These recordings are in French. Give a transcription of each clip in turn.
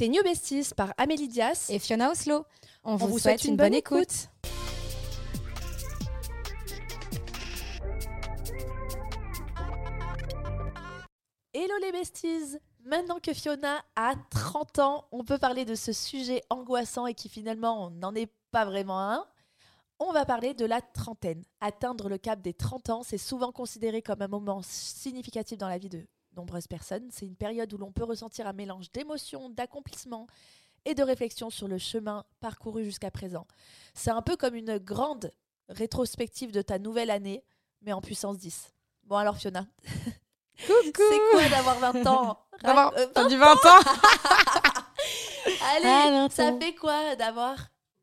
Tes New Besties par Amélie Dias et Fiona Oslo. On, vous, souhaite, une, bonne, écoute. Hello les besties Maintenant que Fiona a 30 ans, on peut parler de ce sujet angoissant et qui finalement n'en est pas vraiment un. On va parler de la trentaine. Atteindre le cap des 30 ans, c'est souvent considéré comme un moment significatif dans la vie de nombreuses personnes. C'est une période où l'on peut ressentir un mélange d'émotions, d'accomplissements et de réflexion sur le chemin parcouru jusqu'à présent. C'est un peu comme une grande rétrospective de ta nouvelle année, mais en puissance 10. Bon alors Fiona, c'est quoi d'avoir 20 ans? D'avoir euh, du 20 ans? Allez, ah, ça fait quoi d'avoir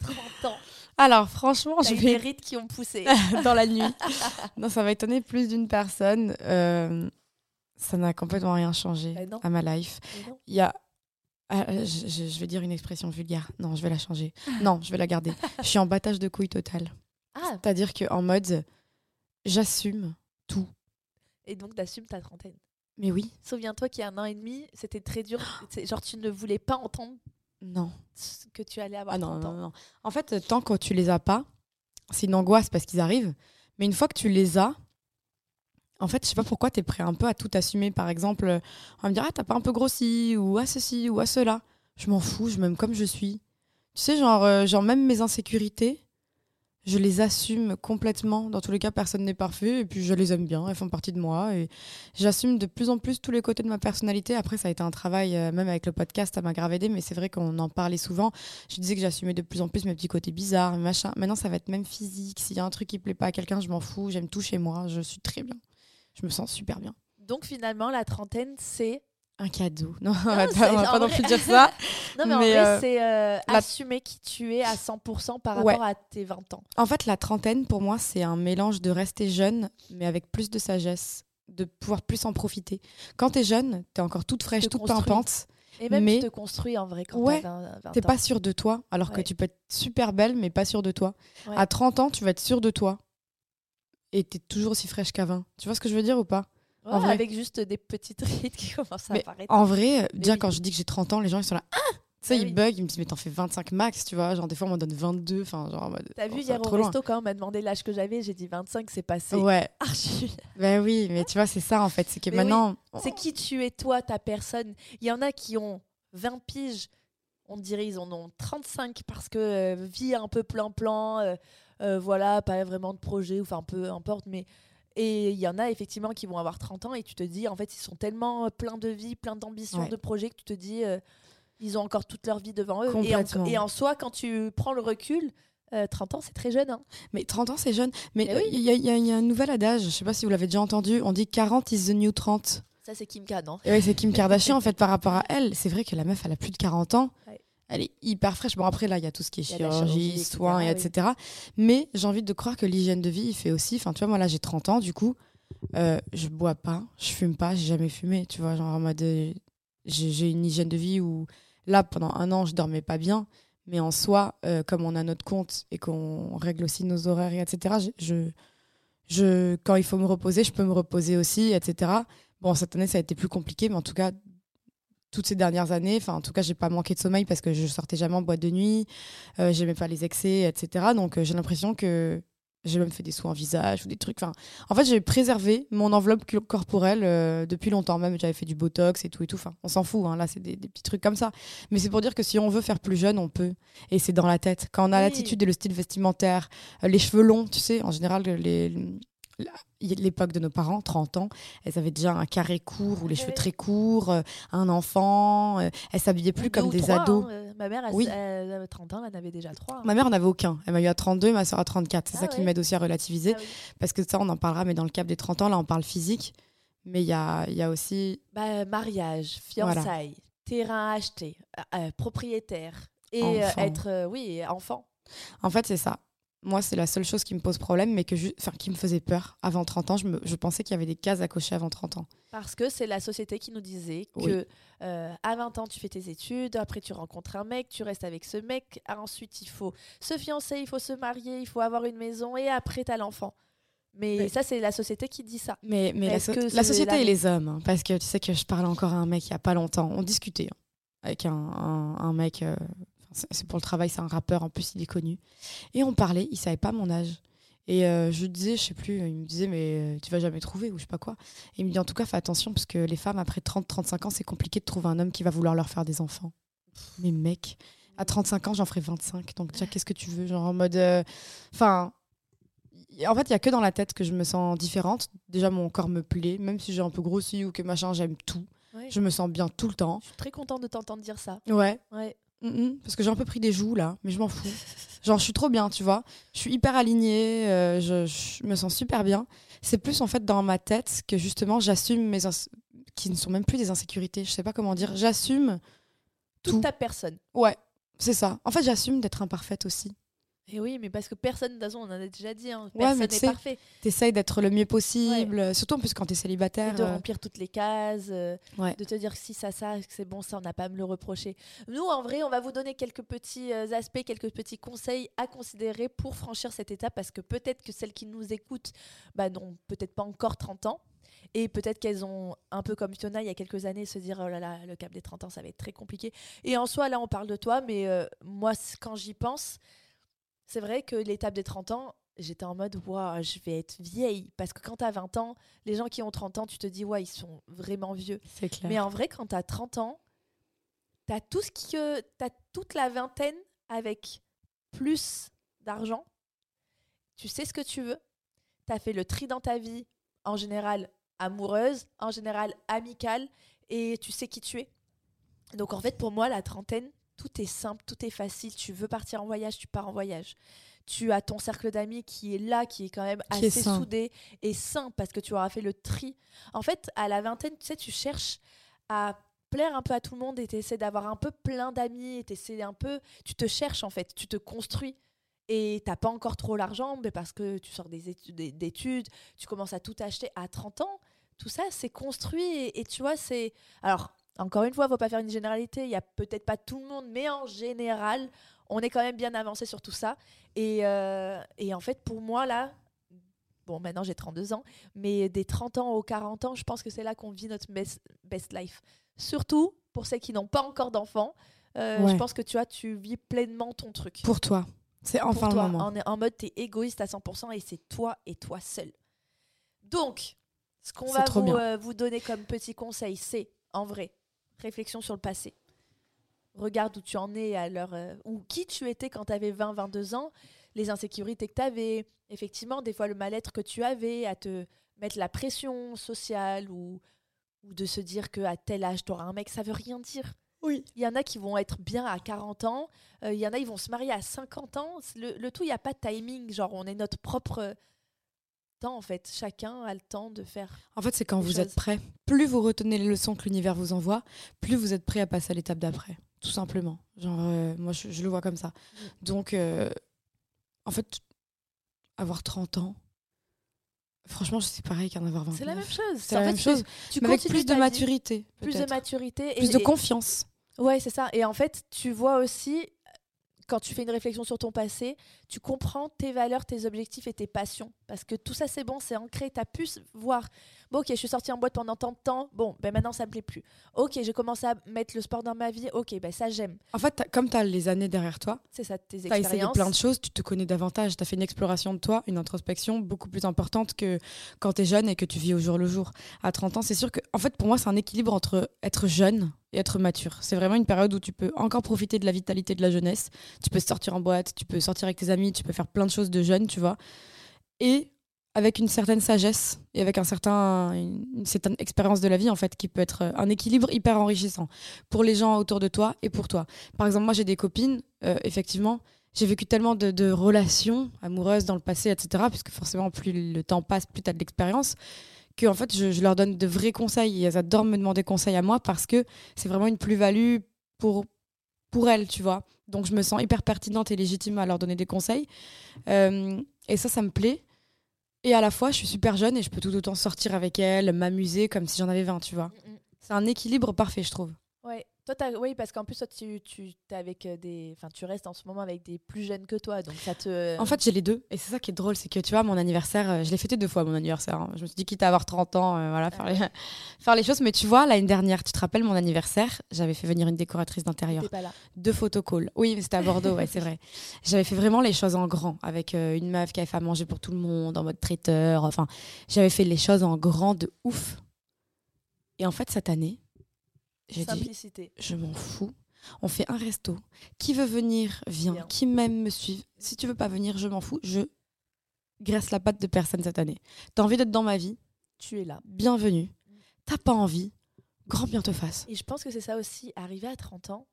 30 ans? Alors, franchement, je vais. des rites qui ont poussé. dans la nuit. non, ça va étonner plus d'une personne. Euh, ça n'a complètement rien changé bah à ma life. Il y a. Ah, je, vais dire une expression vulgaire. Non, je vais la changer. non, je vais la garder. je suis en battage de couilles total. Ah. C'est-à-dire qu'en mode, j'assume tout. Et donc, t'assumes ta trentaine. Mais oui. Souviens-toi qu'il y a un an et demi, c'était très dur. Genre, tu ne voulais pas entendre non. que tu allais avoir ah non, non, non. En fait, tant que tu les as pas, c'est une angoisse parce qu'ils arrivent. Mais une fois que tu les as, en fait, je sais pas pourquoi tu es prêt un peu à tout assumer. Par exemple, on va me dire Ah, t'as pas un peu grossi, ou à ceci, ou à cela. Je m'en fous, je m'aime comme je suis. Tu sais, genre, euh, genre, même mes insécurités, je les assume complètement. Dans tous les cas, personne n'est parfait. Et puis, je les aime bien. Elles font partie de moi. Et j'assume de plus en plus tous les côtés de ma personnalité. Après, ça a été un travail, euh, même avec le podcast, ça m'a grave aidé. Mais c'est vrai qu'on en parlait souvent. Je disais que j'assumais de plus en plus mes petits côtés bizarres, machin. Maintenant, ça va être même physique. S'il y a un truc qui plaît pas à quelqu'un, je m'en fous. J'aime tout chez moi. Je suis très bien je me sens super bien. Donc finalement, la trentaine, c'est un cadeau. Non, on va pas, non plus dire ça. non, mais, en vrai, euh, c'est euh, assumer qui tu es à 100% par rapport à tes 20 ans. En fait, la trentaine, pour moi, c'est un mélange de rester jeune, mais avec plus de sagesse, de pouvoir plus en profiter. Quand tu es jeune, tu es encore toute fraîche, toute pimpante. Et même mais... tu te construis en vrai quand ouais, tu 20, T'es pas sûre de toi, alors que tu peux être super belle, mais pas sûre de toi. À 30 ans, tu vas être sûre de toi et t'es toujours aussi fraîche 20. Tu vois ce que je veux dire ou pas? En vrai. Avec juste des petites rides qui commencent à apparaître. En vrai, déjà quand je dis que j'ai 30 ans, les gens ils sont là. Ah tu sais, ah ils bug, ils me disent, mais t'en fais 25 max, tu vois. Genre, des fois, on m'en donne 22. Enfin, genre, T'as vu hier au resto, quand on m'a demandé l'âge que j'avais, j'ai dit 25, c'est passé. Ouais. Archi. Ben oui, mais tu vois, c'est ça, en fait. C'est que maintenant. C'est qui tu es, toi, ta personne? Il y en a qui ont 20 piges, on dirait, ils en ont 35 parce que euh, vie un peu plan-plan. Euh, euh, voilà, pas vraiment de projet, enfin, peu importe, mais. Et il y en a effectivement qui vont avoir 30 ans et tu te dis, en fait, ils sont tellement pleins de vie, pleins d'ambition, de projets que tu te dis, euh, ils ont encore toute leur vie devant eux. Et en, et en, soi, quand tu prends le recul, 30 euh, ans, c'est très jeune. Hein. Mais 30 ans, c'est jeune. Mais il y, y, a un nouvel adage, je sais pas si vous l'avez déjà entendu, on dit 40 is the new 30. Ça, c'est Kim Kardashian. Oui, c'est Kim Kardashian, en fait, par rapport à elle. C'est vrai que la meuf, elle a plus de 40 ans elle est hyper fraîche. Bon, après, là, il y a tout ce qui est chirurgie, soins, et etc. Mais j'ai envie de croire que l'hygiène de vie, il fait aussi. Enfin, tu vois, moi, là, j'ai 30 ans, du coup, euh, je bois pas, je fume pas, j'ai jamais fumé. Tu vois, genre en mode. Euh, j'ai une hygiène de vie où, là, pendant un an, je dormais pas bien. Mais en soi, euh, comme on a notre compte et qu'on règle aussi nos horaires, etc., je, je, quand il faut me reposer, je peux me reposer aussi, etc. Bon, cette année, ça a été plus compliqué, mais en tout cas, toutes ces dernières années. Enfin, en tout cas, j'ai pas manqué de sommeil parce que je sortais jamais en boîte de nuit. Euh, j'aimais pas les excès, etc. Donc, euh, j'ai l'impression que j'ai même fait des soins en visage ou des trucs. Enfin, en fait, j'ai préservé mon enveloppe corporelle euh, depuis longtemps. Même, j'avais fait du botox et tout et tout. Enfin, on s'en fout. Hein. Là, c'est des, petits trucs comme ça. Mais c'est pour dire que si on veut faire plus jeune, on peut. Et c'est dans la tête. Quand on a l'attitude et le style vestimentaire, les cheveux longs, tu sais, en général, les, l'époque de nos parents, 30 ans, elles avaient déjà un carré court ou les cheveux très courts, euh, un enfant, euh, elles s'habillaient plus comme des ados. Hein, euh, ma mère, elle, oui. elle, avait 30 ans, elle en avait déjà 3. Hein. Ma mère n'avait aucun. Elle m'a eu à 32, ma soeur à 34. C'est ah ça qui m'aide aussi à relativiser. Ah Parce que ça, on en parlera, mais dans le cadre des 30 ans, là, on parle physique. Mais il y a, y a, aussi. Bah, mariage, fiançailles, terrain acheté, propriétaire. Et être, oui, enfant. En fait, c'est ça moi, c'est la seule chose qui me pose problème, mais que enfin, qui me faisait peur avant 30 ans. Je, me... je pensais qu'il y avait des cases à cocher avant 30 ans. Parce que c'est la société qui nous disait que euh, à 20 ans, tu fais tes études, après tu rencontres un mec, tu restes avec ce mec, ensuite il faut se fiancer, il faut se marier, il faut avoir une maison, et après tu as l'enfant. Mais, ça, c'est la société qui dit ça. Mais, mais la, société et les hommes, hein, parce que tu sais que je parlais encore à un mec il n'y a pas longtemps, on discutait. Hein. avec un, un, mec. Euh, c'est pour le travail, c'est un rappeur, en plus il est connu. Et on parlait, il savait pas mon âge. Et euh, je disais, je sais plus, il me disait, mais tu vas jamais trouver ou je sais pas quoi. Et il me dit, en tout cas, fais attention parce que les femmes, après 30-35 ans, c'est compliqué de trouver un homme qui va vouloir leur faire des enfants. Mais mec, à 35 ans, j'en ferai 25. Donc, déjà, qu'est-ce que tu veux? Genre en mode. Enfin, en fait, il y a que dans la tête que je me sens différente. Déjà, mon corps me plaît, même si j'ai un peu grossi ou que machin, j'aime tout. Je me sens bien tout le temps. Je suis très contente de t'entendre dire ça. Ouais. Ouais. Parce que j'ai un peu pris des joues là, mais je m'en fous. Genre, je suis trop bien, tu vois. Je suis hyper alignée, euh, je, me sens super bien. C'est plus en fait dans ma tête que justement j'assume mes qui ne sont même plus des insécurités. Je sais pas comment dire. J'assume toute ta personne. Ouais, c'est ça. En fait, j'assume d'être imparfaite aussi. Et oui, mais parce que personne, de toute façon, on en a déjà dit, hein, personne n'est parfait. T'essayes d'être le mieux possible, surtout en plus quand t'es célibataire. de euh. remplir toutes les cases, euh, de te dire que si ça, ça, c'est bon, ça, on n'a pas à me le reprocher. Nous, en vrai, on va vous donner quelques petits euh, aspects, quelques petits conseils à considérer pour franchir cette étape, parce que peut-être que celles qui nous écoutent bah, n'ont peut-être pas encore 30 ans. Et peut-être qu'elles ont, un peu comme Fiona, il y a quelques années, se dire oh là là, le cap des 30 ans, ça va être très compliqué. Et en soi, là, on parle de toi, mais moi, quand j'y pense, c'est vrai que l'étape des 30 ans, j'étais en mode, waouh, je vais être vieille. Parce que quand tu as 20 ans, les gens qui ont 30 ans, tu te dis, ouais, ils sont vraiment vieux. C'est clair. Mais en vrai, quand tu as 30 ans, tu as, tout ce qui, as toute la vingtaine avec plus d'argent. Tu sais ce que tu veux. Tu as fait le tri dans ta vie, en général amoureuse, en général amicale, et tu sais qui tu es. Donc en fait, pour moi, la trentaine, tout est simple, tout est facile. Tu veux partir en voyage, tu pars en voyage. Tu as ton cercle d'amis qui est là, qui est quand même assez soudé et sain parce que tu auras fait le tri. En fait, à la vingtaine, tu sais, tu cherches à plaire un peu à tout le monde et tu essaies d'avoir un peu plein d'amis et tu un peu. Tu te cherches en fait, tu te construis. Et t'as pas encore trop l'argent, mais parce que tu sors des études, tu commences à tout acheter à 30 ans. Tout ça, c'est construit et, et tu vois, c'est. Alors, encore une fois, il ne faut pas faire une généralité. Il n'y a peut-être pas tout le monde, mais en général, on est quand même bien avancé sur tout ça. Et, euh, et en fait, pour moi, là, bon, maintenant j'ai 32 ans, mais des 30 ans aux 40 ans, je pense que c'est là qu'on vit notre best, best life. Surtout pour celles qui n'ont pas encore d'enfants. Euh, je pense que tu vois, tu vis pleinement ton truc. Pour toi. C'est enfin le moment. En, en mode, tu es égoïste à 100% et c'est toi et toi seul. Donc, ce qu'on va vous, euh, vous donner comme petit conseil, c'est en vrai, réflexion sur le passé. Regarde où tu en es à l'heure, euh, ou qui tu étais quand tu avais 20, 22 ans, les insécurités que tu avais, effectivement, des fois le mal-être que tu avais, à te mettre la pression sociale ou, ou de se dire qu'à tel âge, tu auras un mec, ça veut rien dire. Oui. Il y en a qui vont être bien à 40 ans, euh, il y en a qui vont se marier à 50 ans. Le, le tout, il n'y a pas de timing, genre on est notre propre temps en fait. Chacun a le temps de faire. En fait, c'est quand vous êtes prêt. Plus vous retenez les leçons que l'univers vous envoie, plus vous êtes prêt à passer à l'étape d'après. Tout simplement. Genre, euh, moi, je, le vois comme ça. Mm. Donc, euh, en fait, avoir 30 ans, franchement, c'est pareil qu'en avoir 29. C'est la même chose. C'est la même chose. Tu mais avec plus de maturité. Plus de maturité. Et plus de confiance. Ouais, c'est ça. Et en fait, tu vois aussi quand tu fais une réflexion sur ton passé, tu comprends tes valeurs, tes objectifs et tes passions. Parce que tout ça, c'est bon, c'est ancré. Tu as pu voir, bon, ok, je suis sortie en boîte pendant tant de temps, bon, ben maintenant, ça me plaît plus. Ok, j'ai commencé à mettre le sport dans ma vie, ok, ben ça, j'aime. En fait, comme tu as les années derrière toi, c'est ça, tes expériences. Tu as essayé plein de choses, tu te connais davantage, tu as fait une exploration de toi, une introspection beaucoup plus importante que quand tu es jeune et que tu vis au jour le jour. À 30 ans, c'est sûr que, en fait, pour moi, c'est un équilibre entre être jeune et être mature. C'est vraiment une période où tu peux encore profiter de la vitalité de la jeunesse. Tu peux sortir en boîte, tu peux sortir avec tes amis, tu peux faire plein de choses de jeune, tu vois. Et avec une certaine sagesse et avec un certain, une, certaine expérience de la vie, en fait, qui peut être un équilibre hyper enrichissant pour les gens autour de toi et pour toi. Par exemple, moi, j'ai des copines, euh, effectivement, j'ai vécu tellement de, relations amoureuses dans le passé, etc., puisque forcément, plus le temps passe, plus tu as de l'expérience que en fait, je, leur donne de vrais conseils et elles adorent me demander conseil à moi parce que c'est vraiment une plus-value pour, pour elles, tu vois. Donc, je me sens hyper pertinente et légitime à leur donner des conseils. Euh, et ça, ça me plaît. Et à la fois, je suis super jeune et je peux tout autant sortir avec elles, m'amuser comme si j'en avais 20, tu vois. Mm, mm. C'est un équilibre parfait, je trouve. Toi, oui, parce qu'en plus, toi, tu, tu, es avec euh, des, enfin, tu restes en ce moment avec des plus jeunes que toi, donc ça te. En fait, j'ai les deux, et c'est ça qui est drôle, c'est que tu vois, mon anniversaire, euh, je l'ai fêté deux fois mon anniversaire. Hein. Je me suis dit quitte à avoir 30 ans, euh, voilà, faire, les... faire les choses. Mais tu vois, l'année dernière, tu te rappelles mon anniversaire, j'avais fait venir une décoratrice d'intérieur, deux photocalls. Oui, c'était à Bordeaux, ouais, c'est vrai. J'avais fait vraiment les choses en grand, avec une meuf qui avait fait à manger pour tout le monde, en mode traiteur. Enfin, j'avais fait les choses en grand de ouf. Et en fait, cette année j'ai dit, je m'en fous. On fait un resto. Qui veut venir, vient. Qui m'aime, me suive. Si tu veux pas venir, je m'en fous. Je graisse la patte de personne cette année. T'as envie d'être dans ma vie? Tu es là. Bienvenue. T'as pas envie? Grand bien te fasse. Et je pense que c'est ça aussi, arriver à 30 ans.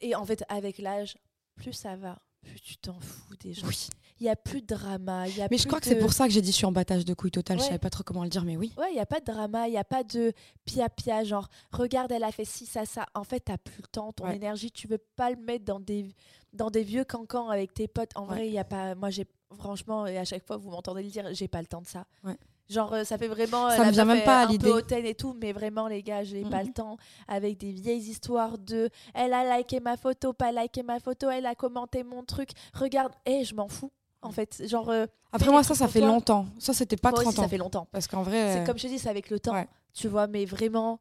Et en fait, avec l'âge, plus ça va, tu t'en fous des gens. Oui il y a plus de drama. Y a mais je crois que c'est pour ça que j'ai dit je suis en battage de couilles total. Je savais pas trop comment le dire, mais oui. Ouais, il y a pas de drama, il y a pas de pia pia genre regarde elle a fait ci ça ça. En fait, t'as plus le temps, ton énergie, tu veux pas le mettre dans des dans des vieux cancans avec tes potes. En vrai, il y a pas. Moi, j'ai franchement et à chaque fois vous m'entendez le dire, j'ai pas le temps de ça. Genre, euh, ça fait vraiment. Ça me vient même pas à l'idée. Un peu et tout, mais vraiment, les gars, j'ai pas le temps. Avec des vieilles histoires de. Elle a liké ma photo, pas liké ma photo, elle a commenté mon truc. Regarde, et eh, je m'en fous en fait. Genre, euh, Après, moi, ça, ça fait longtemps. Ça, c'était pas 30 ans. Ça fait longtemps. Parce qu'en vrai. C'est euh, comme je dis, c'est avec le temps. Tu vois, mais vraiment,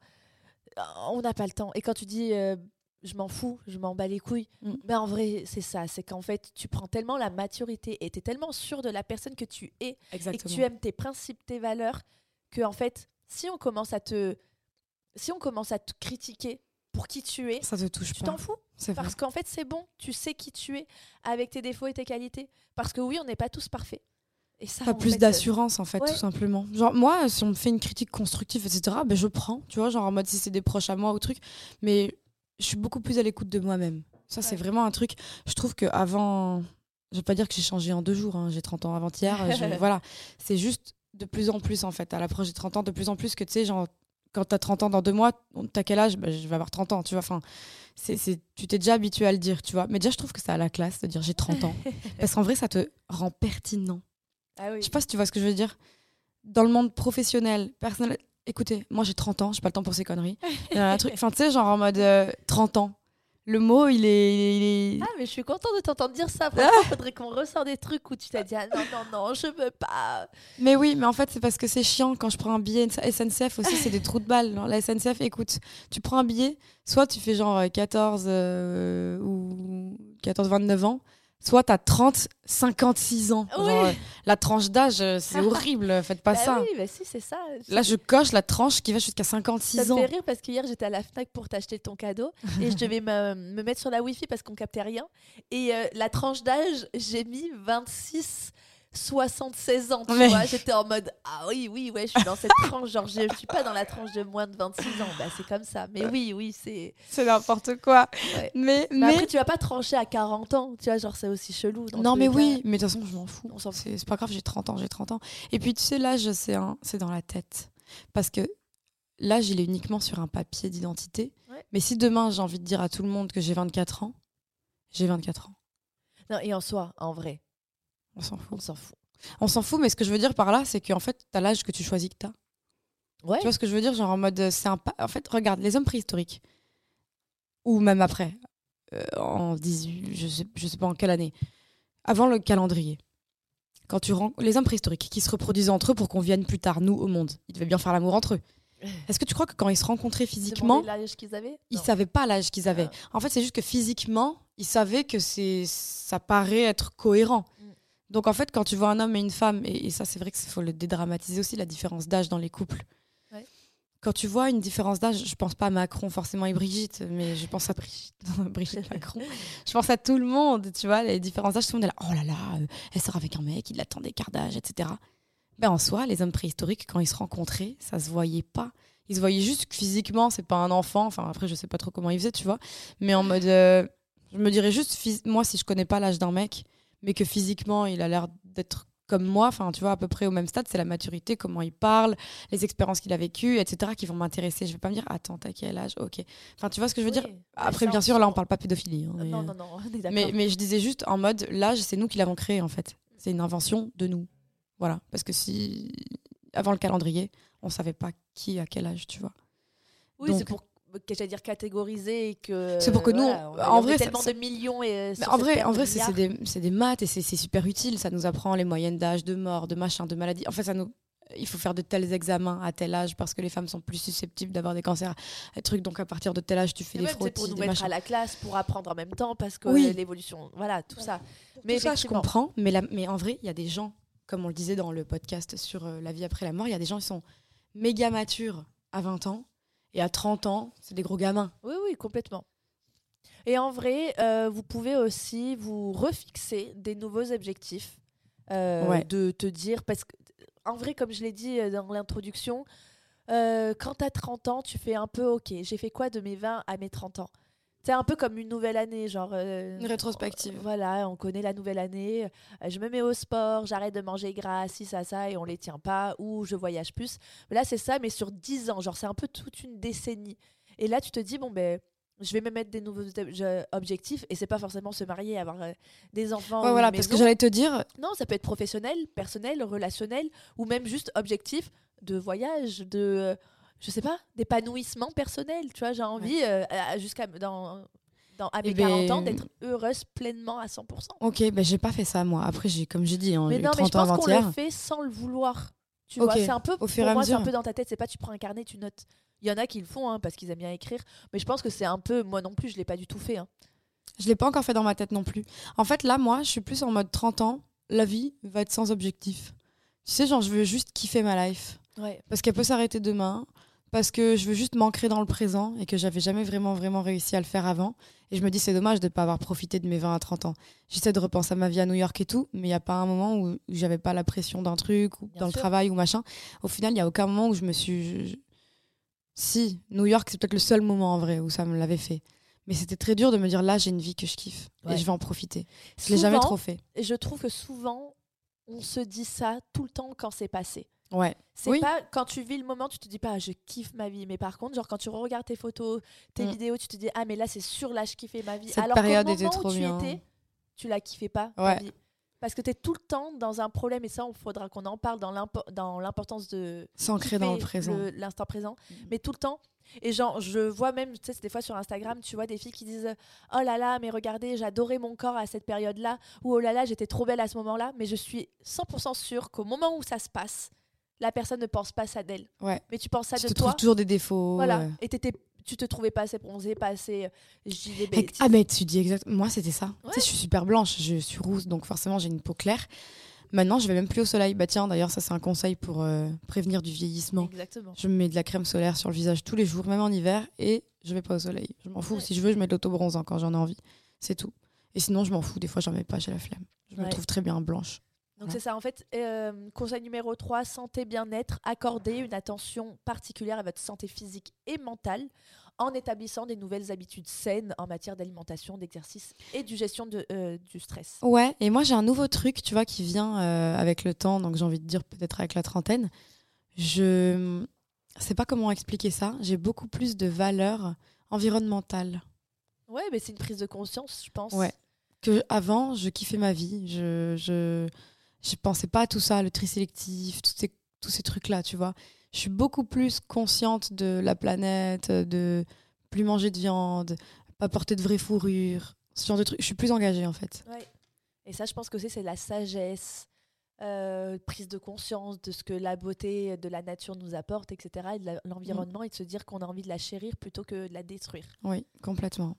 on n'a pas le temps. Et quand tu dis. Euh, je m'en fous, je m'en bats les couilles. Mm. Mais en vrai, c'est ça. C'est qu'en fait, tu prends tellement la maturité et tu es tellement sûr de la personne que tu es et que tu aimes tes principes, tes valeurs, que en fait, si on commence à te, si on commence à te critiquer pour qui tu es, ça te touche tu t'en fous. Parce qu'en fait, c'est bon, tu sais qui tu es avec tes défauts et tes qualités. Parce que oui, on n'est pas tous parfaits. Et ça, pas plus d'assurance en fait, tout simplement. Genre moi, si on me fait une critique constructive, etc., ben je prends, tu vois, genre en mode si c'est des proches à moi ou truc. Mais je suis beaucoup plus à l'écoute de moi-même. Ça, c'est vraiment un truc. Je trouve que avant, je vais pas dire que j'ai changé en deux jours. Hein. J'ai 30 ans avant-hier. voilà, c'est juste de plus en plus en fait. À l'approche des 30 ans, de plus en plus que tu sais, genre quand tu as 30 ans dans deux mois, t'as quel âge? Bah, Je vais avoir 30 ans, tu vois. Enfin, c'est, tu t'es déjà habitué à le dire, tu vois. Mais déjà, je trouve que c'est à la classe de dire j'ai 30 ans. Parce qu'en vrai, ça te rend pertinent. Ah oui. Je sais pas si tu vois ce que je veux dire. Dans le monde professionnel, personnel. Écoutez, moi j'ai 30 ans, j'ai pas le temps pour ces conneries. un truc, enfin, tu sais, genre en mode 30 euh, ans le mot, il est, Ah, mais je suis contente de t'entendre dire ça. Franchement, il faudrait qu'on ressort des trucs où tu t'as dit ah, non, non, non, je veux pas. Mais oui, mais en fait, c'est parce que c'est chiant quand je prends un billet. SNCF aussi, c'est des trous de balles. La SNCF, écoute, tu prends un billet, soit tu fais genre 14 euh, ou 14-29 ans, soit t'as 30, 56 ans. Euh, la tranche d'âge, euh, c'est horrible, faites pas bah ça. Oui, bah si, c'est ça. Là, je coche la tranche qui va jusqu'à 56 ans. Ça me fait rire parce qu'hier, j'étais à la Fnac pour t'acheter ton cadeau et je devais me, me, mettre sur la Wi-Fi parce qu'on captait rien. Et euh, la tranche d'âge, j'ai mis 26 76 ans, tu vois. J'étais en mode, ah oui, oui, ouais, je suis dans cette tranche. Genre, je, je suis pas dans la tranche de moins de 26 ans. Bah, c'est comme ça. Mais oui, oui, c'est. C'est n'importe quoi. Mais, mais, après, tu vas pas trancher à 40 ans. Tu vois, genre, c'est aussi chelou. non, mais oui, mais de toute façon, je m'en fous. C'est pas grave, j'ai 30 ans, j'ai 30 ans. Et puis, tu sais, l'âge, c'est c'est dans la tête. Parce que l'âge, il est uniquement sur un papier d'identité. Mais si demain, j'ai envie de dire à tout le monde que j'ai 24 ans, j'ai 24 ans. Non, et en soi, en vrai, on s'en fout. On s'en fout. On s'en fout, mais ce que je veux dire par là, c'est qu'en fait, t'as l'âge que tu choisis que t'as. Ouais. Tu vois ce que je veux dire? Genre en mode, euh, c'est un. En fait, regarde, les hommes préhistoriques, ou même après, euh, en 18, je sais, je sais pas en quelle année, avant le calendrier, quand tu rends les hommes préhistoriques qui se reproduisaient entre eux pour qu'on vienne plus tard, nous, au monde, ils devaient bien faire l'amour entre eux. Est-ce que tu crois que quand ils se rencontraient physiquement, l'âge qu'ils avaient? Ils savaient pas l'âge qu'ils avaient. Ah. En fait, c'est juste que physiquement, ils savaient que c'est ça paraît être cohérent. Donc en fait, quand tu vois un homme et une femme, et, ça c'est vrai qu'il faut le dédramatiser aussi, la différence d'âge dans les couples. Quand tu vois une différence d'âge, je pense pas à Macron forcément et Brigitte, mais je pense à Brigitte, Brigitte Macron. je pense à tout le monde, tu vois, les différences d'âge, tout le monde est là, oh là là, euh, elle sort avec un mec, il attend des quarts d'âge, etc. Ben en soi, les hommes préhistoriques, quand ils se rencontraient, ça se voyait pas. Ils se voyaient juste que physiquement, c'est pas un enfant. Enfin, après, je sais pas trop comment ils faisaient, tu vois. Mais en mode. Euh, je me dirais juste, moi, si je connais pas l'âge d'un mec, mais que physiquement, il a l'air d'être comme moi, enfin, tu vois, à peu près au même stade, c'est la maturité, comment il parle, les expériences qu'il a vécues, etc., qui vont m'intéresser. Je vais pas me dire, attends, t'as quel âge? Ok. Enfin, tu vois ce que je veux dire? Après, bien sûr, là, on parle pas pédophilie. Hein, non, non, non, mais, mais je disais juste en mode, l'âge, c'est nous qui l'avons créé, en fait. C'est une invention de nous. Voilà. Parce que si, avant le calendrier, on savait pas qui à quel âge, tu vois. Oui, c'est pour dire catégorisé et que c'est pour que nous en vrai tellement de millions et en vrai en vrai c'est des, des maths et c'est super utile ça nous apprend les moyennes d'âge de mort de machin de maladie en fait ça nous il faut faire de tels examens à tel âge parce que les femmes sont plus susceptibles d'avoir des cancers, des trucs. Donc à partir de tel âge, tu fais des frottis, pour nous mettre à la classe, pour apprendre en même temps parce que l'évolution, voilà, tout ça. mais ça, je comprends. Mais, la, mais en vrai, il y a des gens, comme on le disait dans le podcast sur euh, la vie après la mort, il y a des gens qui sont méga matures à 20 ans et à 30 ans, c'est des gros gamins. Oui, oui, complètement. Et en vrai, euh, vous pouvez aussi vous refixer des nouveaux objectifs. Euh, de te dire, parce que en vrai, comme je l'ai dit euh, dans l'introduction, euh, quand tu as 30 ans, tu fais un peu OK, j'ai fait quoi de mes 20 à mes 30 ans? C'est un peu comme une nouvelle année, genre. Euh, une rétrospective. voilà, on connaît la nouvelle année. je me mets au sport, j'arrête de manger gras, si ça, ça, et on les tient pas, ou je voyage plus. Mais là, c'est ça, mais sur 10 ans, genre, c'est un peu toute une décennie. Et là, tu te dis, bon, ben, je vais me mettre des nouveaux objectifs et c'est pas forcément se marier, avoir euh, des enfants. voilà, parce que j'allais te dire. Non, ça peut être professionnel, personnel, relationnel ou même juste objectif de voyage, de je sais pas, d'épanouissement personnel. Tu vois, j'ai envie euh, jusqu'à dans dans, à mes 40 ans d'être heureuse pleinement à 100%. Ok, ben j'ai pas fait ça moi. Après, j'ai comme j'ai dit, hein, mais non, 30 mais je pense qu'on le fait sans le vouloir. Tu vois, c'est un peu au fur et à mesure. c'est un peu dans ta tête. C'est pas tu prends un carnet, tu notes. Il y en a qui le font hein, parce qu'ils aiment bien écrire, mais je pense que c'est un peu moi non plus, je l'ai pas du tout fait. Hein. Je l'ai pas encore fait dans ma tête non plus. En fait, là, moi, je suis plus en mode 30 ans. La vie va être sans objectif. Tu sais, genre, je veux juste kiffer ma life. Parce qu'elle peut s'arrêter demain. Parce que je veux juste m'ancrer dans le présent et que j'avais jamais vraiment, vraiment réussi à le faire avant. Et je me dis, c'est dommage de ne pas avoir profité de mes 20 à 30 ans. J'essaie de repenser à ma vie à New York et tout, mais il n'y a pas un moment où j'avais pas la pression d'un truc, ou dans le travail ou machin. Au final, il n'y a aucun moment où je me suis. Si, New York, c'est peut-être le seul moment en vrai où ça me l'avait fait. Mais c'était très dur de me dire là, j'ai une vie que je kiffe et je vais en profiter. Je l'ai jamais trop fait. Et je trouve que souvent, on se dit ça tout le temps quand c'est passé. Ouais. C'est pas quand tu vis le moment, tu te dis pas je kiffe ma vie, mais par contre, genre quand tu regardes tes photos, tes mm. vidéos, tu te dis ah mais là c'est sûr là je kiffais ma vie. Cette Alors période moment était trop où tu bien. étais, tu la kiffais pas ta vie. Parce que tu es tout le temps dans un problème, et ça, il faudra qu'on en parle dans l'importance de. S'ancrer dans le présent. L'instant présent. Mm. Mais tout le temps. Et genre, je vois même, tu sais, des fois sur Instagram, tu vois des filles qui disent Oh là là, mais regardez, j'adorais mon corps à cette période-là. Ou oh là là, j'étais trop belle à ce moment-là. Mais je suis 100% sûre qu'au moment où ça se passe, la personne ne pense pas ça d'elle. Ouais. Mais tu penses ça tu de te toi. toujours des défauts. Voilà. Et t'étais tu te trouvais pas assez bronzée, pas assez. Euh, ah, mais tu dis exactement. Moi, c'était ça. Tu sais, je suis super blanche, je suis rousse, donc forcément, j'ai une peau claire. Maintenant, je vais même plus au soleil. Bah tiens, d'ailleurs, ça c'est un conseil pour euh, prévenir du vieillissement. Exactement. Je me mets de la crème solaire sur le visage tous les jours, même en hiver, et je vais pas au soleil. Je m'en fous. Si je veux, je mets de l'autobronzant quand j'en ai envie. C'est tout. Et sinon, je m'en fous. Des fois, j'en mets pas, j'ai la flemme. Je me trouve très bien blanche. Donc c'est ça, en fait, euh, conseil numéro 3, santé bien-être, accordez une attention particulière à votre santé physique et mentale en établissant des nouvelles habitudes saines en matière d'alimentation, d'exercice et de gestion de, euh, du stress. Ouais, et moi j'ai un nouveau truc, tu vois, qui vient euh, avec le temps, donc j'ai envie de dire peut-être avec la trentaine. Je sais pas comment expliquer ça, j'ai beaucoup plus de valeurs environnementales. Ouais, mais c'est une prise de conscience, je pense. Ouais. Que avant, je kiffais ma vie, je, je je pensais pas à tout ça, le tri sélectif, tous ces, tous ces trucs-là, tu vois. Je suis beaucoup plus consciente de la planète, de plus manger de viande, pas porter de vraie fourrure, ce genre de trucs. Je suis plus engagée, en fait. Ouais. Et ça, je pense que c'est la sagesse, euh, prise de conscience de ce que la beauté de la nature nous apporte, etc., et de l'environnement, mm. et de se dire qu'on a envie de la chérir plutôt que de la détruire. Oui, complètement.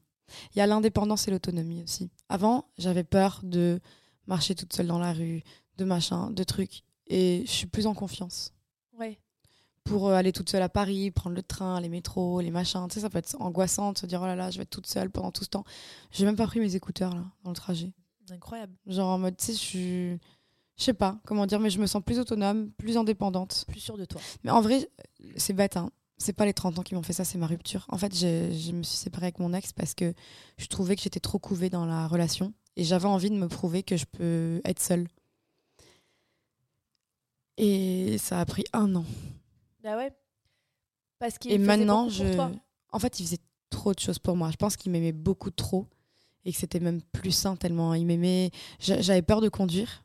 Il y a l'indépendance et l'autonomie aussi. Avant, j'avais peur de marcher toute seule dans la rue, de machin, de trucs. Et je suis plus en confiance. Ouais. Pour euh, aller toute seule à Paris, prendre le train, les métros, les machins. Tu sais, ça peut être angoissant de se dire, oh là là, je vais être toute seule pendant tout ce temps. J'ai même pas pris mes écouteurs, là, dans le trajet. Incroyable. Genre en mode, tu sais, je suis. Je sais pas comment dire, mais je me sens plus autonome, plus indépendante. Plus sûre de toi. Mais en vrai, c'est bête, hein. C'est pas les 30 ans qui m'ont fait ça, c'est ma rupture. En fait, je me suis séparée avec mon ex parce que je trouvais que j'étais trop couvée dans la relation et j'avais envie de me prouver que je peux être seule. Et ça a pris un an. Bah ouais. Parce qu'il Et maintenant, je. En fait, il faisait trop de choses pour moi. Je pense qu'il m'aimait beaucoup trop et que c'était même plus sain tellement il m'aimait. J'avais peur de conduire.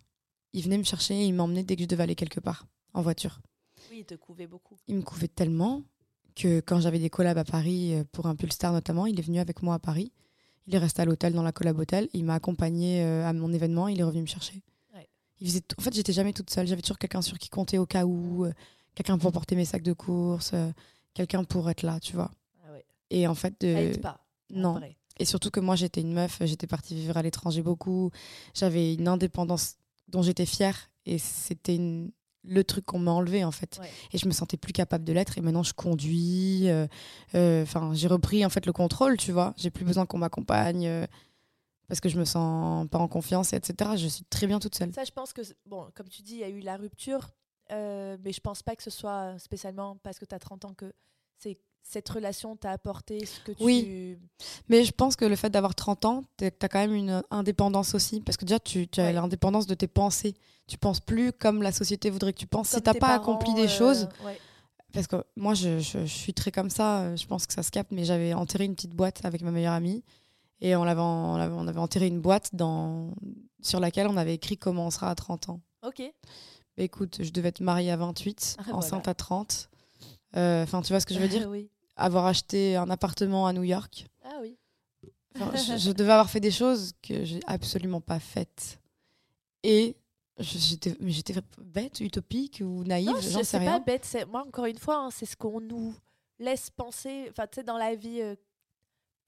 Il venait me chercher et il m'emmenait dès que je devais aller quelque part en voiture. Oui, il te couvait beaucoup. Il me couvait tellement que quand j'avais des collabs à Paris, euh, pour un Pulstar notamment, il est venu avec moi à Paris. Il est resté à l'hôtel, dans la collab hôtel. Il m'a accompagné euh, à mon événement. Il est revenu me chercher. Il faisait En fait, j'étais jamais toute seule. J'avais toujours quelqu'un sur qui compter au cas où, euh, quelqu'un pour porter mes sacs de course, quelqu'un pour être là, tu vois. Ah Et en fait, de... pas. Non. Et surtout que moi, j'étais une meuf, j'étais partie vivre à l'étranger beaucoup. J'avais une indépendance dont j'étais fière. Et c'était une le truc qu'on m'a enlevé en fait et je me sentais plus capable de l'être et maintenant je conduis euh, euh, enfin j'ai repris en fait le contrôle tu vois j'ai plus besoin qu'on m'accompagne euh, parce que je me sens pas en confiance etc je suis très bien toute seule ça je pense que bon comme tu dis il y a eu la rupture mais je pense pas que ce soit spécialement parce que tu as 30 ans que c'est cette relation t'a apporté ce que tu... Oui, mais je pense que le fait d'avoir 30 ans, tu as quand même une indépendance aussi. Parce que déjà, tu, as l'indépendance de tes pensées. Tu penses plus comme la société voudrait que tu penses. si tu pas accompli des choses... Euh, parce que moi, je, je, suis très comme ça. Je pense que ça se capte. Mais j'avais enterré une petite boîte avec ma meilleure amie. Et on, avait, on avait enterré une boîte dans, sur laquelle on avait écrit comment on sera à 30 ans. Ok. Bah, écoute, je devais être mariée à 28, ah, enceinte à 30. Euh, enfin, tu vois ce que je veux dire? Oui avoir acheté un appartement à New York. Ah oui. je, devais avoir fait des choses que j'ai absolument pas faites. Et j'étais bête, utopique ou naïve, j'en sais rien. C'est pas bête, moi encore une fois, hein, c'est ce qu'on nous laisse penser, enfin tu sais dans la vie euh,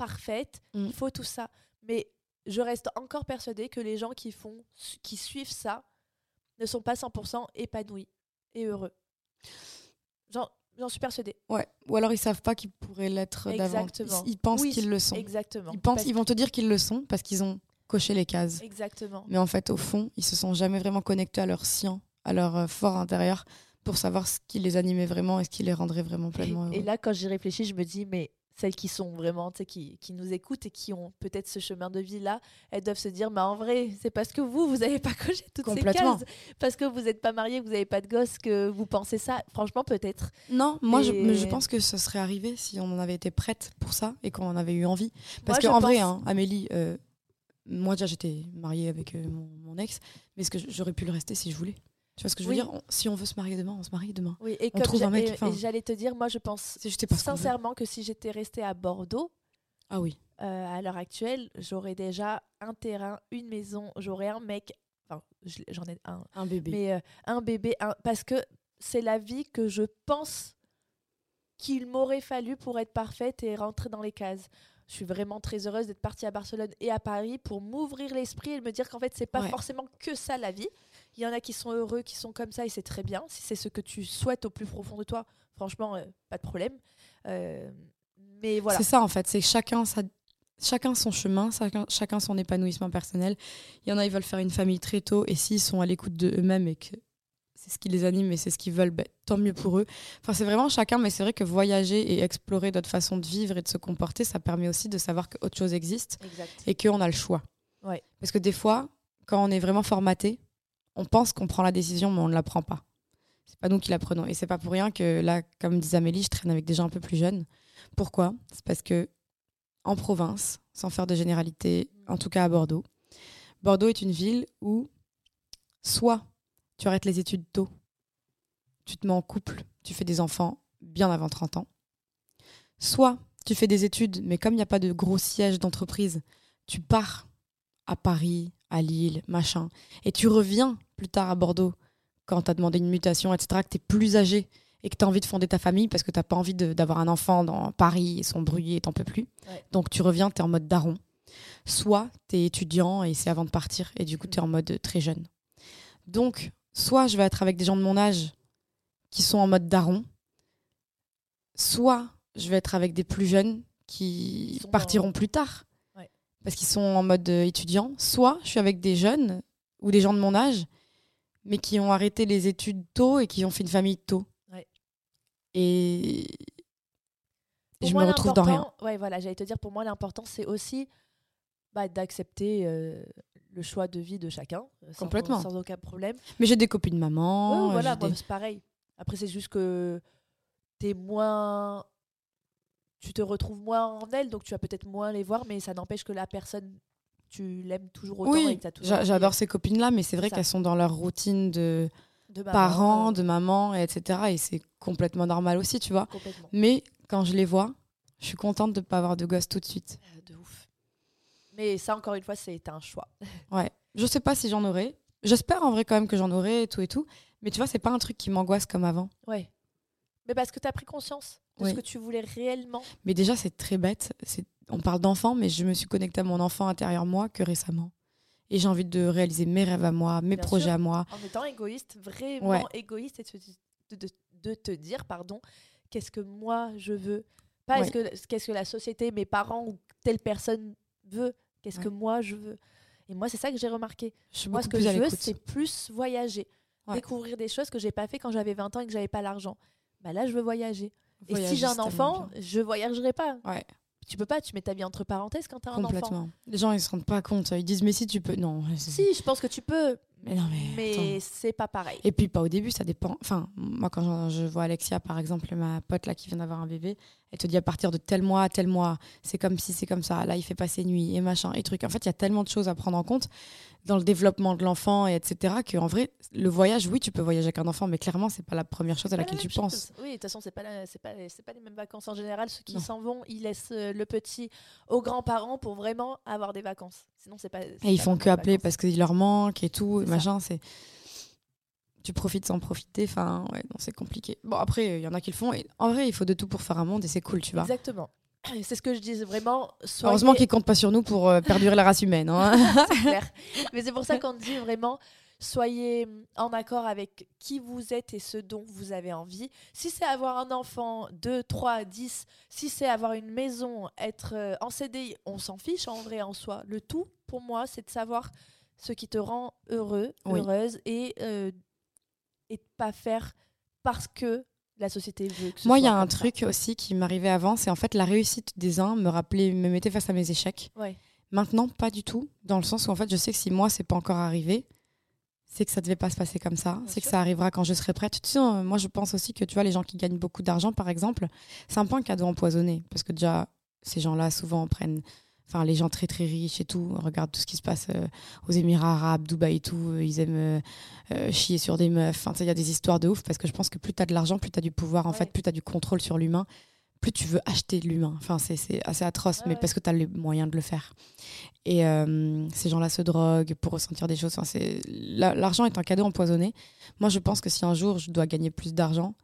parfaite, mm. il faut tout ça. Mais je reste encore persuadée que les gens qui font qui suivent ça ne sont pas 100% épanouis et heureux. J'en suis persuadée. Ouais. Ou alors ils savent pas qu'ils pourraient l'être d'avant. Ils pensent qu'ils le sont. Exactement. Ils pensent, ils vont te dire qu'ils le sont parce qu'ils ont coché les cases. Exactement. Mais en fait, au fond, ils se sont jamais vraiment connectés à leur sien, à leur euh, fort intérieur, pour savoir ce qui les animait vraiment et ce qui les rendrait vraiment pleinement heureux. Et là, quand j'y réfléchis, je me dis, mais celles qui sont vraiment, qui, qui nous écoutent et qui ont peut-être ce chemin de vie-là, elles doivent se dire, mais en vrai, c'est parce que vous, vous n'avez pas coché toutes ces cases, parce que vous n'êtes pas marié, que vous n'avez pas de gosse, que vous pensez ça. Franchement, peut-être. Non, moi, je, je, pense que ça serait arrivé si on en avait été prête pour ça et qu'on en avait eu envie. Parce qu'en vrai, hein, Amélie, euh, moi déjà, j'étais mariée avec euh, mon, mon, ex, mais est-ce que j'aurais pu le rester si je voulais tu vois ce que je veux dire? Si on veut se marier demain, on se marie demain. Oui, et on trouve un mec. J'allais te dire, moi, je pense sincèrement que si j'étais restée à Bordeaux, ah oui, euh, à l'heure actuelle, j'aurais déjà un terrain, une maison, j'aurais un mec. Enfin, j'en ai un. Un bébé. Mais euh, un bébé, parce que c'est la vie que je pense qu'il m'aurait fallu pour être parfaite et rentrer dans les cases. Je suis vraiment très heureuse d'être partie à Barcelone et à Paris pour m'ouvrir l'esprit et me dire qu'en fait, c'est pas forcément que ça la vie. Il y en a qui sont heureux, qui sont comme ça, et c'est très bien. Si c'est ce que tu souhaites au plus profond de toi, franchement, euh, pas de problème. Euh, mais voilà. C'est ça en fait, c'est chacun chacun son chemin, chacun, son épanouissement personnel. Il y en a, ils veulent faire une famille très tôt, et s'ils sont à l'écoute d'eux-mêmes et que c'est ce qui les anime et c'est ce qu'ils veulent, ben, tant mieux pour eux. Enfin, c'est vraiment chacun, mais c'est vrai que voyager et explorer d'autres façons de vivre et de se comporter, ça permet aussi de savoir qu'autre chose existe et qu'on a le choix. Ouais. Parce que des fois, quand on est vraiment formaté, on pense qu'on prend la décision, mais on ne la prend pas. C'est pas nous qui la prenons. Et c'est pas pour rien que là, comme disait Amélie, je traîne avec des gens un peu plus jeunes. Pourquoi? C'est parce que en province, sans faire de généralité, en tout cas à Bordeaux, Bordeaux est une ville où soit tu arrêtes les études tôt, tu te mets en couple, tu fais des enfants bien avant 30 ans, soit tu fais des études, mais comme il n'y a pas de gros siège d'entreprise, tu pars à Paris, à Lille, machin. Et tu reviens plus tard à Bordeaux quand tu as demandé une mutation, etc., que tu es plus âgé et que tu as envie de fonder ta famille parce que tu pas envie d'avoir un enfant dans Paris et son bruit et t'en peux plus. Donc tu reviens, tu es en mode daron. Soit tu es étudiant et c'est avant de partir et du coup tu es en mode très jeune. Donc, soit je vais être avec des gens de mon âge qui sont en mode daron, soit je vais être avec des plus jeunes qui partiront plus tard parce qu'ils sont en mode euh, étudiant, soit je suis avec des jeunes ou des gens de mon âge, mais qui ont arrêté les études tôt et qui ont fait une famille tôt. Et je me retrouve dans rien. Ouais, voilà, j'allais te dire, pour moi, l'important, c'est aussi bah, d'accepter euh, le choix de vie de chacun, euh, sans, Complètement. sans aucun problème. Mais j'ai des copines maman. Ouais, voilà, c'est pareil. Après, c'est juste que tu es moins tu te retrouves moins en elle, donc tu vas peut-être moins les voir, mais ça n'empêche que la personne, tu l'aimes toujours autant. Oui, j'adore ces copines-là, mais c'est vrai qu'elles sont dans leur routine de de parents, de maman, etc. Et c'est complètement normal aussi, tu vois. Mais quand je les vois, je suis contente de ne pas avoir de gosse tout de suite. Euh, de ouf. Mais ça, encore une fois, c'est un choix. ouais. Je sais pas si j'en aurai. J'espère en vrai quand même que j'en aurai et tout et tout. Mais tu vois, c'est pas un truc qui m'angoisse comme avant. Ouais. Mais parce que tu as pris conscience de ce que tu voulais réellement. Mais déjà, c'est très bête. On parle d'enfant, mais je me suis connectée à mon enfant intérieur moi que récemment. Et j'ai envie de réaliser mes rêves à moi, mes projets à moi. En étant égoïste, vraiment égoïste, et de, de, te dire, pardon, qu'est-ce que moi je veux? Pas qu'est-ce que la société, mes parents ou telle personne veut? Qu'est-ce que moi je veux? Et moi, c'est ça que j'ai remarqué. moi, ce que je veux, c'est plus voyager. Découvrir des choses que j'ai pas fait quand j'avais 20 ans et que j'avais pas l'argent. Bah là, je veux voyager. Et si j'ai un enfant, je voyagerai pas. Ouais. Tu peux pas, tu mets ta vie entre parenthèses quand tu as un enfant. Les gens, ils se rendent pas compte. Ils disent, mais si tu peux. Non. Si, je pense que tu peux. Mais non, mais. Mais c'est pas pareil. Et puis, pas au début, ça dépend. Enfin, moi, quand je, vois Alexia, par exemple, ma pote là qui vient d'avoir un bébé, elle te dit à partir de tel mois à tel mois, c'est comme si c'est comme ça. Là, il fait passer nuit et machin et truc. En fait, il y a tellement de choses à prendre en compte dans le développement de l'enfant et etc. qu'en vrai, le voyage, oui, tu peux voyager avec un enfant, mais clairement, c'est pas la première chose à laquelle tu penses. Oui, de toute façon, c'est pas, c'est pas, pas, les mêmes vacances en général. Ceux qui s'en vont, ils laissent euh, le petit aux grands-parents pour vraiment avoir des vacances. Sinon, c'est pas. Et ils font que appeler parce qu'il leur manque et tout, machin. C'est tu profites sans profiter. Enfin, ouais, c'est compliqué. Bon, après, il y en a qui le font. Et en vrai, il faut de tout pour faire un monde et c'est cool, tu vois. Exactement. C'est ce que je dis vraiment. Heureusement qu'ils comptent pas sur nous pour euh, perdurer la race humaine. Hein. Mais c'est pour ça qu'on dit vraiment soyez en accord avec qui vous êtes et ce dont vous avez envie. Si c'est avoir un enfant, 2, 3, 10, si c'est avoir une maison, être euh, en CDI, on s'en fiche en vrai en soi. Le tout, pour moi, c'est de savoir ce qui te rend heureux, heureuse et, euh, et de pas faire parce que la société veut que Moi, il y a un truc aussi qui m'arrivait avant, c'est en fait la réussite des uns me rappelait, me mettait face à mes échecs. Maintenant, pas du tout, dans le sens où en fait, je sais que si moi, c'est pas encore arrivé, c'est que ça devait pas se passer comme ça, c'est que ça arrivera quand je serai prête. Tu sais, euh, moi, je pense aussi que tu vois, les gens qui gagnent beaucoup d'argent, par exemple, c'est un peu un cadeau empoisonné, parce que déjà, ces gens-là souvent prennent enfin les gens très très riches et tout, regarde tout ce qui se passe euh, aux Émirats arabes, Dubaï et tout, euh, ils aiment euh, chier sur des meufs. Enfin, il y a des histoires de ouf parce que je pense que plus tu as de l'argent, plus tu as du pouvoir, en fait, plus tu as du contrôle sur l'humain, plus tu veux acheter de l'humain. Enfin, c'est assez atroce, mais parce que tu as les moyens de le faire. Et ces gens-là se droguent pour ressentir des choses. Enfin, l'argent est un cadeau empoisonné. Moi, je pense que si un jour je dois gagner plus d'argent,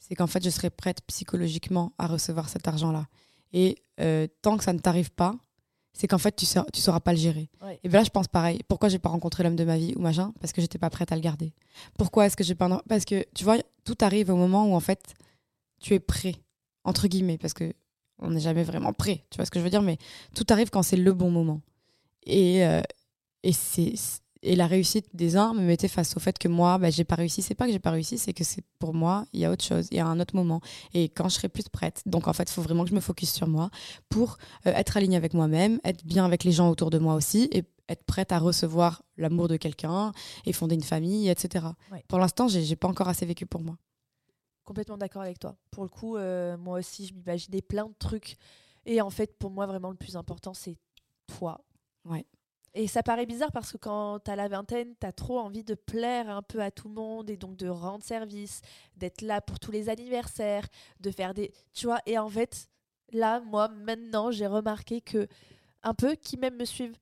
c'est qu'en fait, je serai prête psychologiquement à recevoir cet argent-là. Et tant que ça ne t'arrive pas, c'est qu'en fait, tu ne tu sauras pas le gérer. Et bien là, je pense pareil. Pourquoi j'ai pas rencontré l'homme de ma vie ou machin? Parce que j'étais pas prête à le garder. Pourquoi est-ce que j'ai pas. Parce que, tu vois, tout arrive au moment où, en fait, tu es prêt, entre guillemets, parce que on n'est jamais vraiment prêt. Tu vois ce que je veux dire Mais tout arrive quand c'est le bon moment. Et, euh, et c'est et la réussite des uns me mettait face au fait que moi, bah, j'ai pas réussi. C'est pas que j'ai pas réussi, c'est que c'est pour moi, il y a autre chose, il y a un autre moment. Et quand je serai plus prête, donc en fait, il faut vraiment que je me focus sur moi pour euh, être alignée avec moi-même, être bien avec les gens autour de moi aussi et être prête à recevoir l'amour de quelqu'un et fonder une famille, etc. Pour l'instant, j'ai pas encore assez vécu pour moi. Complètement d'accord avec toi. Pour le coup, euh, moi aussi, je m'imaginais plein de trucs. Et en fait, pour moi, vraiment, le plus important, c'est toi. Ouais. Et ça paraît bizarre parce que quand tu as la vingtaine, tu as trop envie de plaire un peu à tout le monde et donc de rendre service, d'être là pour tous les anniversaires, de faire des. Tu vois, et en fait, là, moi, maintenant, j'ai remarqué que un peu qui même me suivent.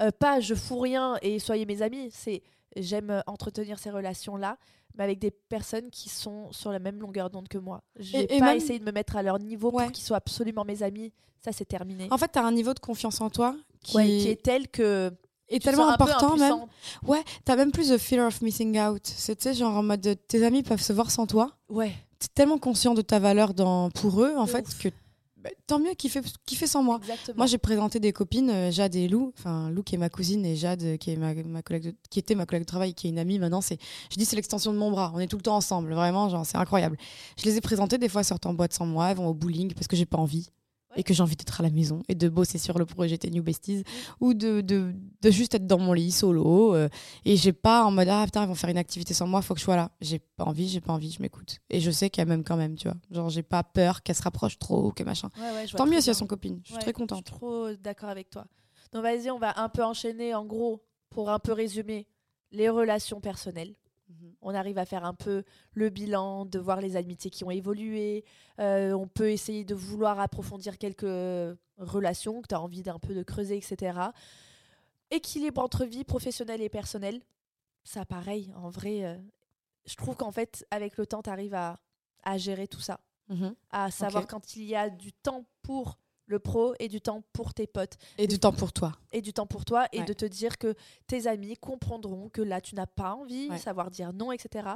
Euh, pas je fous rien et soyez mes amis, c'est j'aime entretenir ces relations-là, mais avec des personnes qui sont sur la même longueur d'onde que moi. J'ai pas essayé de me mettre à leur niveau pour qu'ils soient absolument mes amis. Ça, c'est terminé. En fait, tu as un niveau de confiance en toi qui, est tel que est tellement important même. Ouais, t'as même plus de fear of missing out. C'est tu sais genre en mode tes amis peuvent se voir sans toi. Ouais. T'es tellement conscient de ta valeur dans pour eux en fait que bah, tant mieux qu'il fait fait sans moi. Moi j'ai présenté des copines euh, Jade et Lou, enfin Lou qui est ma cousine et Jade qui est ma, ma collègue qui était ma collègue de travail qui est une amie maintenant c'est je dis c'est l'extension de mon bras. On est tout le temps ensemble, vraiment genre c'est incroyable. Je les ai présentées des fois sortent en boîte sans moi, elles vont au bowling parce que j'ai pas envie et que j'ai envie d'être à la maison et de bosser sur le projet T New Besties ou de, de, de, juste être dans mon lit solo euh, et j'ai pas en mode ah putain ils vont faire une activité sans moi faut que je sois là. J'ai pas envie j'ai pas envie je m'écoute. Et je sais qu'elle m'aime quand même tu vois. Genre j'ai pas peur qu'elle se rapproche trop ou que machin. Tant mieux si elle son copine je suis très contente je suis trop d'accord avec toi. Donc vas-y on va un peu enchaîner en gros pour un peu résumer les relations personnelles. On arrive à faire un peu le bilan, de voir les amitiés qui ont évolué. Euh, on peut essayer de vouloir approfondir quelques relations que tu as envie d'un peu de creuser, etc. Équilibre entre vie professionnelle et personnelle. Ça, pareil, en vrai, euh, je trouve qu'en fait, avec le temps, tu arrives à, gérer tout ça. Mhm. À savoir quand il y a du temps pour le pro et du temps pour tes potes. Et du temps pour toi. Et du temps pour toi et de te dire que tes amis comprendront que là, tu n'as pas envie, savoir dire non, etc.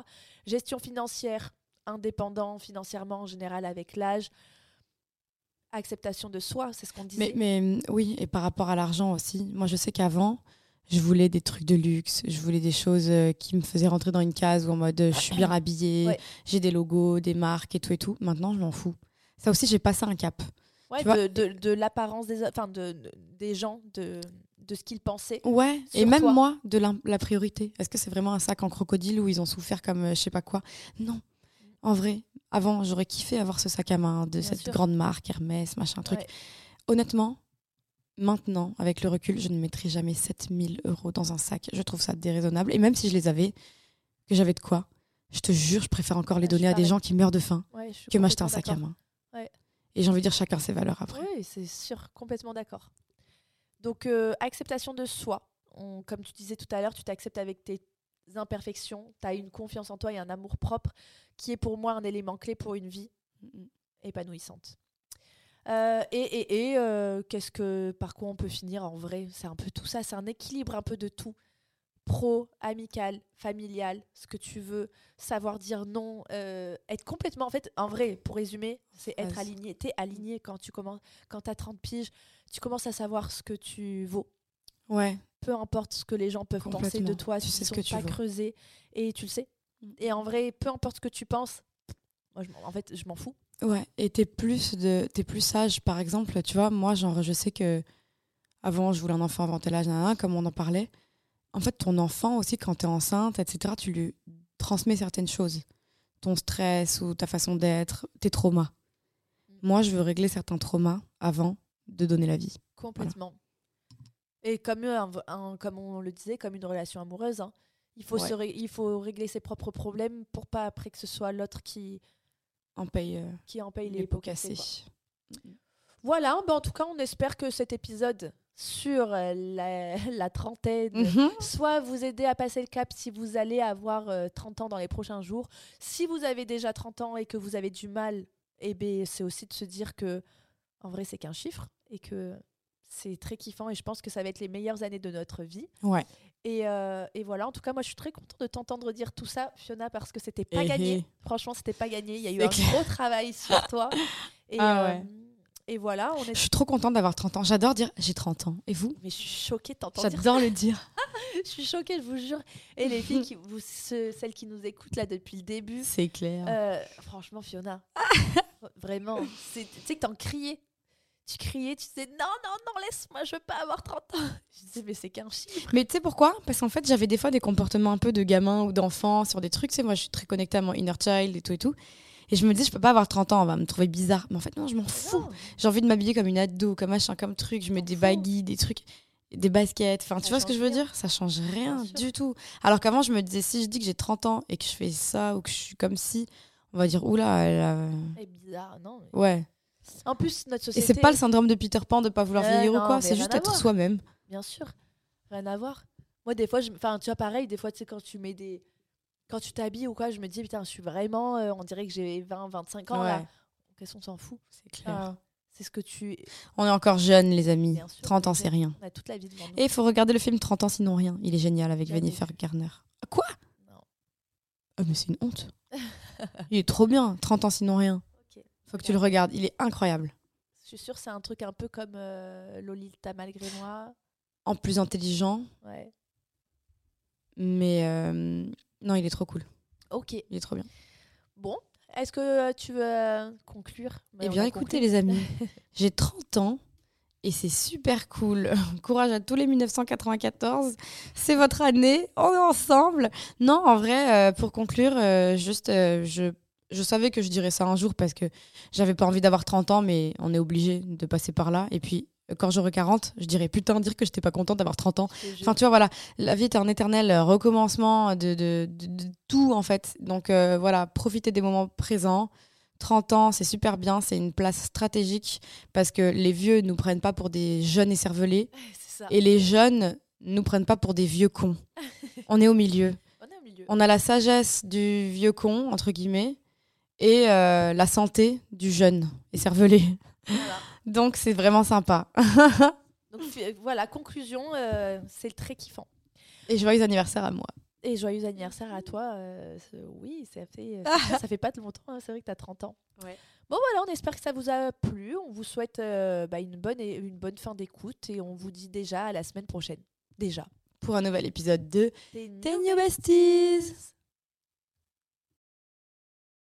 Gestion financière, indépendant financièrement en général avec l'âge. Acceptation de soi, c'est ce qu'on disait. Mais, mais, oui, et par rapport à l'argent aussi. Moi, je sais qu'avant, je voulais des trucs de luxe, je voulais des choses euh, qui me faisaient rentrer dans une case où en mode je suis bien habillée, j'ai des logos, des marques et tout et tout. Maintenant, je m'en fous. Ça aussi, j'ai passé un cap. Ouais, de, de, de l'apparence des, enfin de, des gens, de, de ce qu'ils pensaient. Ouais, et même moi, de la, la priorité. Est-ce que c'est vraiment un sac en crocodile où ils ont souffert comme euh, je sais pas quoi? Non. En vrai, avant, j'aurais kiffé avoir ce sac à main de cette grande marque, Hermès, machin, truc. Honnêtement, maintenant, avec le recul, je ne mettrai jamais 7000 euros dans un sac. Je trouve ça déraisonnable. Et même si je les avais, que j'avais de quoi, je te jure, je préfère encore les donner à des gens qui meurent de faim que m'acheter un sac à main. Et j'ai envie de dire chacun ses valeurs après. Oui, c'est sûr, complètement d'accord. Donc, euh, acceptation de soi. comme tu disais tout à l'heure, tu t'acceptes avec tes imperfections, tu as une confiance en toi et un amour propre qui est pour moi un élément clé pour une vie épanouissante. Euh, et, et, et euh, qu'est-ce que par quoi on peut finir en vrai? C'est un peu tout ça, c'est un équilibre un peu de tout pro, amical, familial, ce que tu veux, savoir dire non, euh, être complètement, en fait, en vrai, pour résumer, c'est être aligné. Tu es aligné quand tu commences, quand tu as 30 piges, tu commences à savoir ce que tu vaux. Ouais. Peu importe ce que les gens peuvent penser de toi, tu sais ce que tu pas creusé et tu le sais. Mm. Et en vrai, peu importe ce que tu penses, moi, je, en fait, je m'en fous. Ouais, et t'es plus de es plus sage par exemple, tu vois, moi genre je sais que avant je voulais un enfant avant tel âge, comme on en parlait en fait, ton enfant aussi, quand tu es enceinte, etc., tu lui transmets certaines choses. Ton stress ou ta façon d'être, tes traumas. Mm. Moi, je veux régler certains traumas avant de donner la vie. Complètement. Et comme, comme on le disait, comme une relation amoureuse, hein, il, faut se il faut régler ses propres problèmes pour pas après que ce soit l'autre qui en paye, euh, qui en paye les, pots cassés. Voilà, ben en tout cas, on espère que cet épisode sur euh, la, trentaine, mhm. soit vous aider à passer le cap si vous allez avoir 30 euh, ans dans les prochains jours. Si vous avez déjà 30 ans et que vous avez du mal, eh ben, c'est aussi de se dire que en vrai c'est qu'un chiffre et que c'est très kiffant et je pense que ça va être les meilleures années de notre vie. Ouais. Et, euh, et voilà, en tout cas, moi je suis très contente de t'entendre dire tout ça, Fiona, parce que c'était pas eh gagné. Eh. Franchement, c'était pas gagné. Il y a eu un gros travail sur toi. Et, ah ouais. Et voilà, on est... Je suis trop contente d'avoir 30 ans. J'adore dire j'ai 30 ans. Et vous? Mais je suis choquée de t'entendre J'adore le dire. je suis choquée, je vous jure. Et les filles, qui, vous, celles qui nous écoutent là depuis le début. C'est clair. Euh, franchement, Fiona, vraiment. Tu sais que t'en criais. Tu criais, tu disais non, non, non, laisse-moi, je veux pas avoir 30 ans. Je disais, mais c'est qu'un chiffre. Mais tu sais pourquoi? Parce qu'en fait, j'avais des fois des comportements un peu de gamin ou d'enfant sur des trucs. Tu sais, moi, je suis très connectée à mon inner child et tout et tout. Et je me dis, je peux pas avoir 30 ans, on va me trouver bizarre. Mais en fait, non, je m'en fous. J'ai envie de m'habiller comme une ado, comme machin, comme truc. Je mets des baggy, des trucs, des baskets. Enfin, tu vois ce que je veux dire? Ça change rien du tout. Alors qu'avant, je me disais, si je dis que j'ai 30 ans et que je fais ça ou que je suis comme si, on va dire, oula, elle. C'est bizarre, non Ouais. En plus, notre société. Et c'est pas le syndrome de Peter Pan de pas vouloir euh, vieillir ou quoi, c'est juste être soi-même. Bien sûr. Rien à voir. Moi, des fois, je... enfin, tu vois, pareil, des fois, tu sais, quand tu mets des quand tu t'habilles ou quoi, je me dis, putain, je suis vraiment. Euh, on dirait que j'ai 20, 25 ans là. Qu'est-ce qu'on s'en fout? C'est clair. c'est ce que tu. On est encore jeunes, les amis. 30 ans, c'est rien. On a toute la vie devant nous. Et il faut regarder le film 30 ans, sinon rien. Il est génial avec Jennifer Garner. Quoi? Non. Oh, mais c'est une honte. il est trop bien. 30 ans, sinon rien. Okay. Faut que tu le regardes. Il est incroyable. Je suis sûre, c'est un truc un peu comme euh, Lolita malgré moi. En plus intelligent. Ouais. Mais. Euh, non, il est trop cool. Ok. Il est trop bien. Bon, est-ce que euh, tu veux euh, conclure? Eh bien, écoutez, les amis, j'ai 30 ans et c'est super cool. Courage à tous les 1994. C'est votre année. On est ensemble. Non, en vrai, euh, pour conclure, juste, je, je savais que je dirais ça un jour parce que j'avais pas envie d'avoir 30 ans, mais on est obligé de passer par là. Et puis, quand j'aurai 40, je dirais putain, dire que j'étais pas contente d'avoir 30 ans. Enfin, tu vois, voilà, la vie est un éternel recommencement de, de, de, tout, en fait. Donc, euh, voilà, profitez des moments présents. 30 ans, c'est super bien, c'est une place stratégique parce que les vieux nous prennent pas pour des jeunes écervelés et les jeunes nous prennent pas pour des vieux cons. On est au milieu. On, est au milieu. On a la sagesse du vieux con, entre guillemets, et euh, la santé du jeune écervelé. Voilà. Donc c'est vraiment sympa. Donc voilà, conclusion, euh, c'est très kiffant. Et joyeux anniversaire à moi. Et joyeux anniversaire à toi. Euh, oui, ça fait, ça fait pas de longtemps, hein, c'est vrai que tu as 30 ans. Bon voilà, on espère que ça vous a plu. On vous souhaite euh, bah, une, bonne, une bonne fin d'écoute et on vous dit déjà à la semaine prochaine. Déjà. Pour un nouvel épisode de The New Besties.